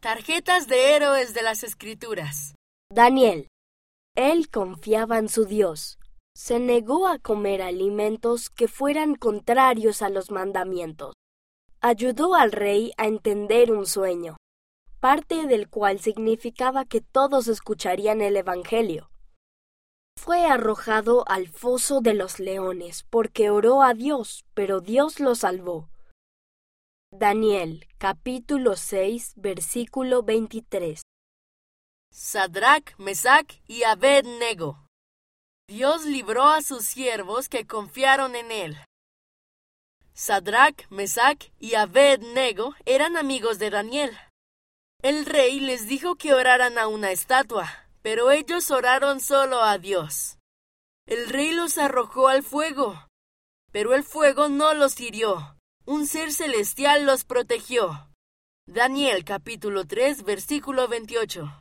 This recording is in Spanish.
Tarjetas de héroes de las Escrituras. Daniel. Él confiaba en su Dios. Se negó a comer alimentos que fueran contrarios a los mandamientos. Ayudó al rey a entender un sueño, parte del cual significaba que todos escucharían el Evangelio. Fue arrojado al foso de los leones porque oró a Dios, pero Dios lo salvó. Daniel capítulo 6 versículo 23 Sadrach, Mesach y Abednego. Dios libró a sus siervos que confiaron en él. Sadrach, Mesach y Abednego eran amigos de Daniel. El rey les dijo que oraran a una estatua, pero ellos oraron solo a Dios. El rey los arrojó al fuego, pero el fuego no los hirió un ser celestial los protegió. Daniel capítulo 3 versículo 28.